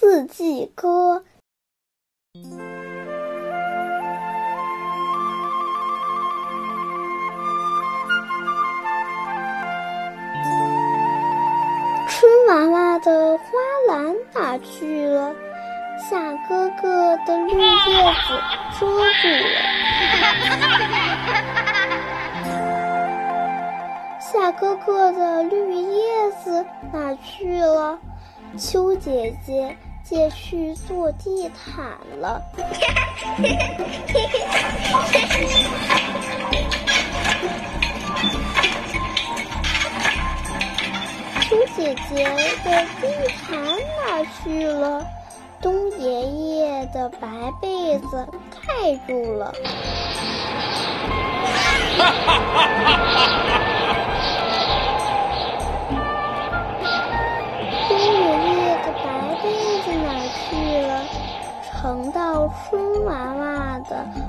四季歌。春娃娃的花篮哪去了？夏哥哥的绿叶子遮住了。夏哥哥的绿叶子哪去了？秋姐姐借去做地毯了。秋姐姐的地毯哪去了？冬爷爷的白被子盖住了。疼到春娃娃的。